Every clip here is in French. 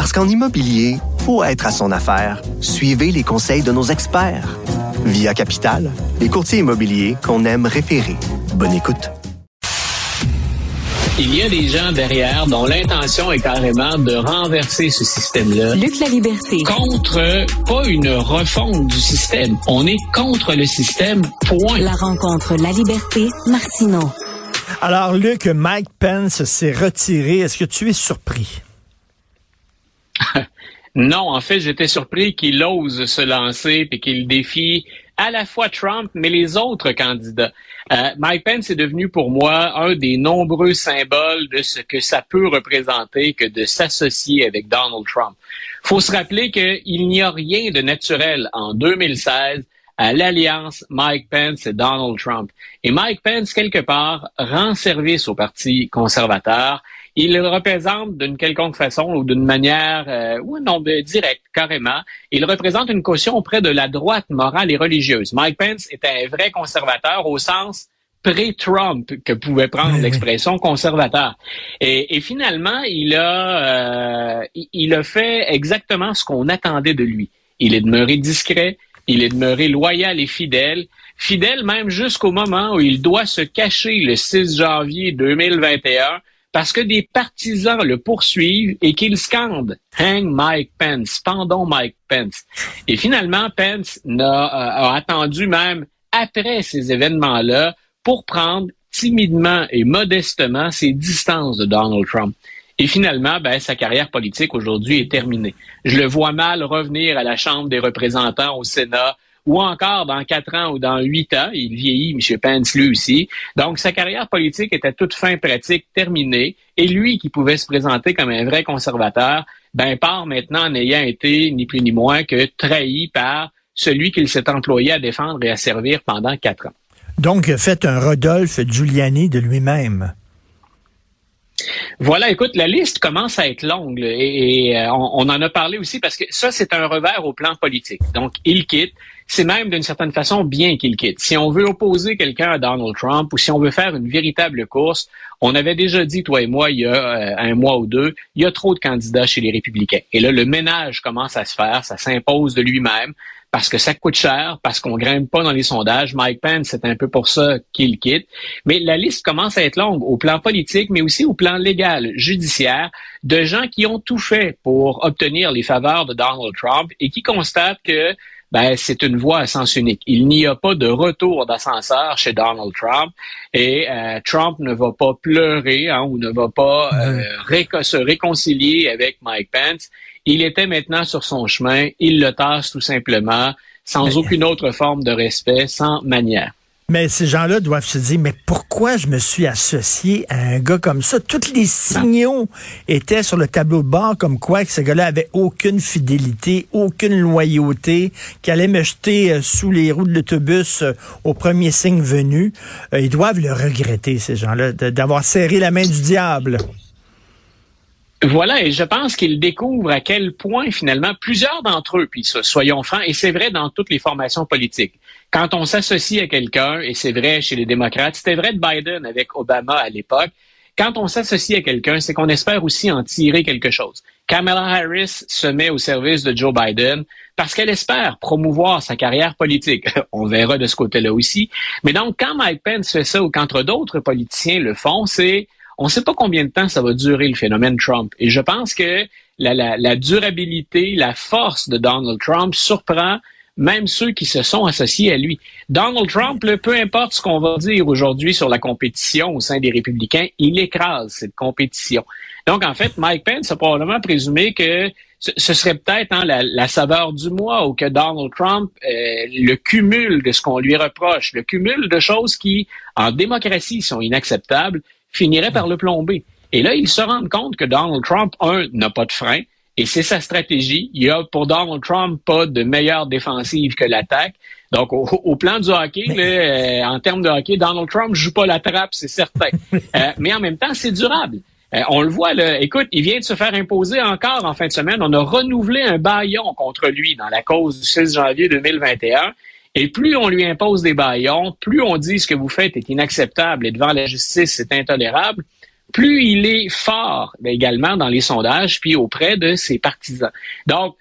Parce qu'en immobilier, faut être à son affaire. Suivez les conseils de nos experts. Via Capital, les courtiers immobiliers qu'on aime référer. Bonne écoute. Il y a des gens derrière dont l'intention est carrément de renverser ce système-là. Luc la liberté. Contre, pas une refonte du système. On est contre le système, point. La rencontre, la liberté, Martineau. Alors, Luc, Mike Pence s'est retiré. Est-ce que tu es surpris? Non, en fait, j'étais surpris qu'il ose se lancer et qu'il défie à la fois Trump, mais les autres candidats. Euh, Mike Pence est devenu pour moi un des nombreux symboles de ce que ça peut représenter que de s'associer avec Donald Trump. Faut se rappeler qu'il n'y a rien de naturel en 2016 à l'alliance Mike Pence et Donald Trump. Et Mike Pence, quelque part, rend service au Parti conservateur il représente d'une quelconque façon ou d'une manière, euh, ou non, directe, carrément, il représente une caution auprès de la droite morale et religieuse. Mike Pence est un vrai conservateur au sens pré-Trump que pouvait prendre l'expression conservateur. Et, finalement, il a, euh, il a fait exactement ce qu'on attendait de lui. Il est demeuré discret, il est demeuré loyal et fidèle, fidèle même jusqu'au moment où il doit se cacher le 6 janvier 2021 parce que des partisans le poursuivent et qu'ils scandent Hang Mike Pence, pendons Mike Pence. Et finalement, Pence a, euh, a attendu même après ces événements-là pour prendre timidement et modestement ses distances de Donald Trump. Et finalement, ben, sa carrière politique aujourd'hui est terminée. Je le vois mal revenir à la Chambre des représentants au Sénat ou encore dans quatre ans ou dans huit ans, il vieillit, M. Pence, lui aussi. Donc, sa carrière politique était toute fin pratique terminée. Et lui, qui pouvait se présenter comme un vrai conservateur, ben, part maintenant en ayant été ni plus ni moins que trahi par celui qu'il s'est employé à défendre et à servir pendant quatre ans. Donc, faites un Rodolphe Giuliani de lui-même. Voilà, écoute, la liste commence à être longue et, euh, on, en a parlé aussi parce que ça, c'est un revers au plan politique. Donc, il quitte. C'est même d'une certaine façon bien qu'il quitte. Si on veut opposer quelqu'un à Donald Trump ou si on veut faire une véritable course, on avait déjà dit, toi et moi, il y a euh, un mois ou deux, il y a trop de candidats chez les républicains. Et là, le ménage commence à se faire, ça s'impose de lui-même parce que ça coûte cher, parce qu'on grimpe pas dans les sondages. Mike Pence, c'est un peu pour ça qu'il quitte. Mais la liste commence à être longue au plan politique, mais aussi au plan légal, judiciaire, de gens qui ont tout fait pour obtenir les faveurs de Donald Trump et qui constatent que ben, c'est une voie à sens unique. Il n'y a pas de retour d'ascenseur chez Donald Trump et euh, Trump ne va pas pleurer hein, ou ne va pas euh, se réconcilier avec Mike Pence. Il était maintenant sur son chemin, il le tasse tout simplement, sans aucune autre forme de respect, sans manière. Mais ces gens-là doivent se dire, mais pourquoi je me suis associé à un gars comme ça? Tous les signaux étaient sur le tableau de bord comme quoi que ce gars-là avait aucune fidélité, aucune loyauté, qu'il allait me jeter euh, sous les roues de l'autobus euh, au premier signe venu. Euh, ils doivent le regretter, ces gens-là, d'avoir serré la main du diable. Voilà, et je pense qu'ils découvrent à quel point finalement plusieurs d'entre eux, puis soyons francs, et c'est vrai dans toutes les formations politiques, quand on s'associe à quelqu'un, et c'est vrai chez les démocrates, c'était vrai de Biden avec Obama à l'époque, quand on s'associe à quelqu'un, c'est qu'on espère aussi en tirer quelque chose. Kamala Harris se met au service de Joe Biden parce qu'elle espère promouvoir sa carrière politique. On verra de ce côté-là aussi. Mais donc, quand Mike Pence fait ça ou qu'entre d'autres politiciens le font, c'est on ne sait pas combien de temps ça va durer le phénomène Trump. Et je pense que la, durabilité, la force de Donald Trump surprend même ceux qui se sont associés à lui. Donald Trump, peu importe ce qu'on va dire aujourd'hui sur la compétition au sein des républicains, il écrase cette compétition. Donc, en fait, Mike Pence a probablement présumé que ce serait peut-être hein, la, saveur du mois ou que Donald Trump, euh, le cumul de ce qu'on lui reproche, le cumul de choses qui, en démocratie, sont inacceptables, finirait par le plomber. Et là, ils se rendent compte que Donald Trump, un, n'a pas de frein, et c'est sa stratégie. Il y a pour Donald Trump pas de meilleure défensive que l'attaque. Donc, au, plan du hockey, euh, en termes de hockey, Donald Trump joue pas la trappe, c'est certain. Euh, mais en même temps, c'est durable. Euh, on le voit, là, écoute, il vient de se faire imposer encore en fin de semaine. On a renouvelé un baillon contre lui dans la cause du 6 janvier 2021. Et plus on lui impose des baillons, plus on dit ce que vous faites est inacceptable et devant la justice, c'est intolérable, plus il est fort également dans les sondages, puis auprès de ses partisans. Donc,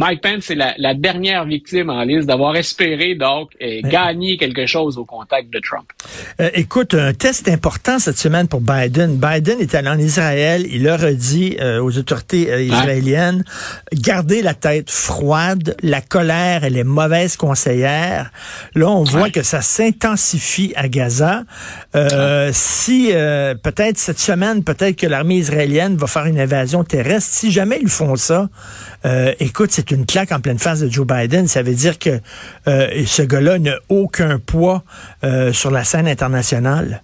Mike Pence est la, dernière victime en liste d'avoir espéré donc euh, gagner quelque chose au contact de Trump. Euh, écoute, un test important cette semaine pour Biden. Biden est allé en Israël. Il leur a dit euh, aux autorités israéliennes gardez la tête froide. La colère, elle est mauvaise conseillère. Là, on voit que ça s'intensifie à Gaza. si peut-être cette semaine, peut-être que l'armée israélienne va faire une invasion terrestre. Si jamais ils font ça, écoute, c'est une claque en pleine face de Joe Biden. Ça veut dire que euh, ce gars-là n'a aucun poids euh, sur la scène internationale.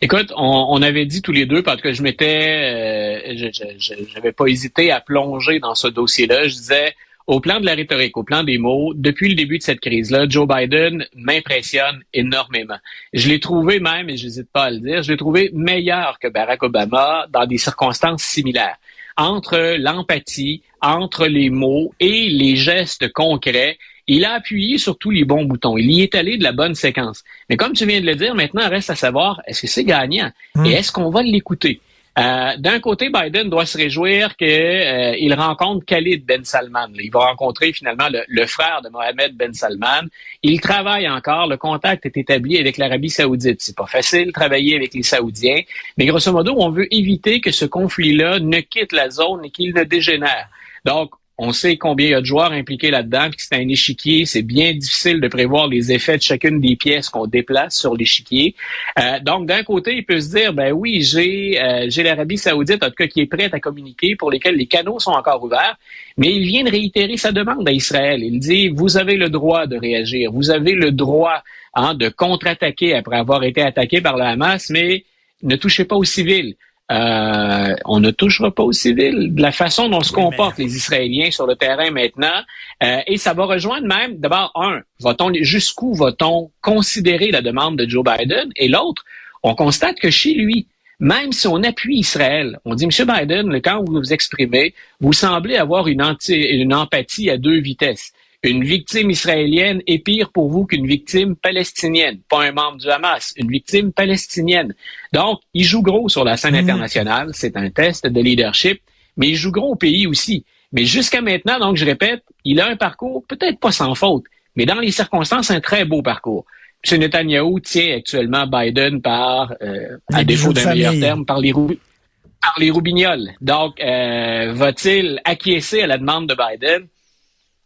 Écoute, on, avait dit tous les deux parce que je m'étais, euh, je n'avais pas hésité à plonger dans ce dossier-là. Je disais, au plan de la rhétorique, au plan des mots, depuis le début de cette crise-là, Joe Biden m'impressionne énormément. Je l'ai trouvé même, et je n'hésite pas à le dire, je l'ai trouvé meilleur que Barack Obama dans des circonstances similaires. Entre l'empathie, entre les mots et les gestes concrets. Il a appuyé sur tous les bons boutons. Il y est allé de la bonne séquence. Mais comme tu viens de le dire, maintenant, reste à savoir, est-ce que c'est gagnant? Hmm. Et est-ce qu'on va l'écouter? Euh, d'un côté, Biden doit se réjouir qu'il euh, rencontre Khalid Ben Salman. Il va rencontrer finalement le, frère de Mohamed Ben Salman. Il travaille encore. Le contact est établi avec l'Arabie Saoudite. C'est pas facile de travailler avec les Saoudiens, mais grosso modo, on veut éviter que ce conflit-là ne quitte la zone et qu'il ne dégénère. Donc, on sait combien il y a de joueurs impliqués là-dedans, puis c'est un échiquier, c'est bien difficile de prévoir les effets de chacune des pièces qu'on déplace sur l'échiquier. Euh, donc, d'un côté, il peut se dire, ben oui, j'ai euh, j'ai l'Arabie Saoudite, en tout cas, qui est prête à communiquer, pour lesquels les canaux sont encore ouverts, mais il vient de réitérer sa demande à Israël. Il dit, vous avez le droit de réagir, vous avez le droit hein, de contre-attaquer après avoir été attaqué par la Hamas, mais ne touchez pas aux civils. Euh, on ne touchera pas aux civils. De la façon dont se comportent les Israéliens sur le terrain maintenant, euh, et ça va rejoindre même, d'abord, un, va-t-on jusqu'où va-t-on considérer la demande de Joe Biden, et l'autre, on constate que chez lui, même si on appuie Israël, on dit, M. Biden, quand vous vous exprimez, vous semblez avoir une, une empathie à deux vitesses une victime israélienne est pire pour vous qu'une victime palestinienne, pas un membre du Hamas, une victime palestinienne. Donc, il joue gros sur la scène mm. internationale, c'est un test de leadership, mais il joue gros au pays aussi. Mais jusqu'à maintenant, donc je répète, il a un parcours peut-être pas sans faute, mais dans les circonstances, un très beau parcours. M. Netanyahu tient actuellement Biden par, euh, à défaut d'un meilleur terme, par les, par les roubignoles. Donc, euh, va-t-il acquiescer à la demande de Biden?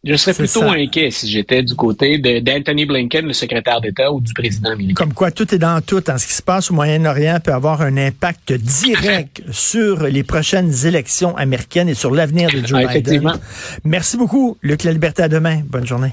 Je serais plutôt inquiet si j'étais du côté d'Anthony Blinken, le secrétaire d'État, ou du président américain. Comme quoi, tout est dans tout. En ce qui se passe au Moyen-Orient peut avoir un impact direct sur les prochaines élections américaines et sur l'avenir de Joe Biden. Merci beaucoup, Luc La Liberté. À demain. Bonne journée.